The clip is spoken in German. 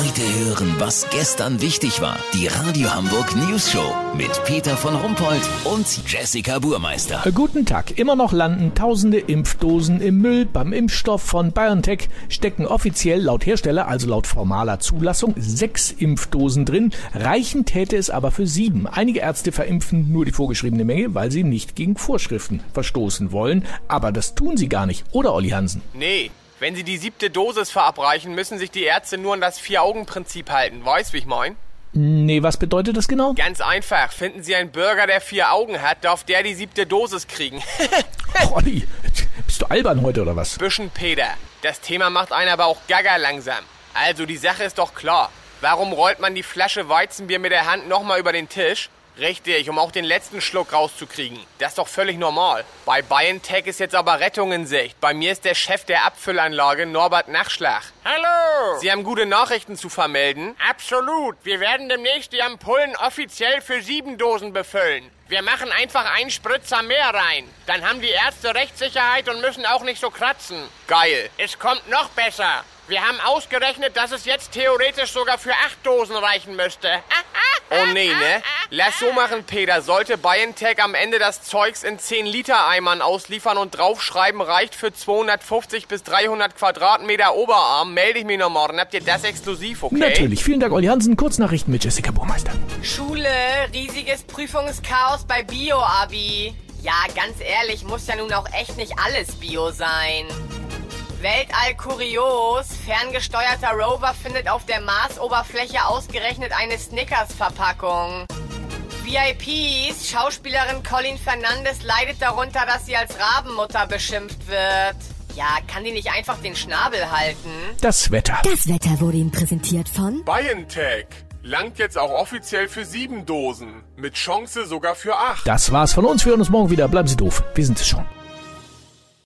Heute hören, was gestern wichtig war. Die Radio Hamburg News Show mit Peter von Rumpold und Jessica Burmeister. Guten Tag. Immer noch landen tausende Impfdosen im Müll. Beim Impfstoff von BioNTech stecken offiziell laut Hersteller, also laut formaler Zulassung, sechs Impfdosen drin. Reichen täte es aber für sieben. Einige Ärzte verimpfen nur die vorgeschriebene Menge, weil sie nicht gegen Vorschriften verstoßen wollen. Aber das tun sie gar nicht. Oder, Olli Hansen? Nee, wenn sie die siebte Dosis verabreichen, müssen sich die Ärzte nur an das Vier-Augen-Prinzip halten. Weißt, wie ich mein? Nee, was bedeutet das genau? Ganz einfach. Finden Sie einen Bürger, der vier Augen hat, darf der die siebte Dosis kriegen. Olli, bist du albern heute oder was? Büschen Peter. Das Thema macht einen aber auch gaga langsam. Also, die Sache ist doch klar. Warum rollt man die Flasche Weizenbier mit der Hand nochmal über den Tisch? Richtig, um auch den letzten Schluck rauszukriegen. Das ist doch völlig normal. Bei BioNTech ist jetzt aber Rettung in Sicht. Bei mir ist der Chef der Abfüllanlage Norbert Nachschlag. Hallo! Sie haben gute Nachrichten zu vermelden. Absolut. Wir werden demnächst die Ampullen offiziell für sieben Dosen befüllen. Wir machen einfach einen Spritzer mehr rein. Dann haben die Ärzte Rechtssicherheit und müssen auch nicht so kratzen. Geil. Es kommt noch besser. Wir haben ausgerechnet, dass es jetzt theoretisch sogar für acht Dosen reichen müsste. Oh nee, ne? Lass so machen, Peter. Sollte BioNTech am Ende das Zeugs in 10 Liter Eimern ausliefern und draufschreiben, reicht für 250 bis 300 Quadratmeter Oberarm, melde ich mich noch morgen. Habt ihr das exklusiv, okay? Natürlich. Vielen Dank, Olli Hansen. Kurznachrichten mit Jessica Burmeister. Schule, riesiges Prüfungschaos bei Bio-Abi. Ja, ganz ehrlich, muss ja nun auch echt nicht alles Bio sein. Weltall kurios, ferngesteuerter Rover findet auf der Marsoberfläche ausgerechnet eine Snickers-Verpackung. VIPs, Schauspielerin Colin Fernandes leidet darunter, dass sie als Rabenmutter beschimpft wird. Ja, kann die nicht einfach den Schnabel halten? Das Wetter. Das Wetter wurde Ihnen präsentiert von BioNTech langt jetzt auch offiziell für sieben Dosen. Mit Chance sogar für acht. Das war's von uns. Wir hören uns morgen wieder. Bleiben Sie doof. Wir sind es schon.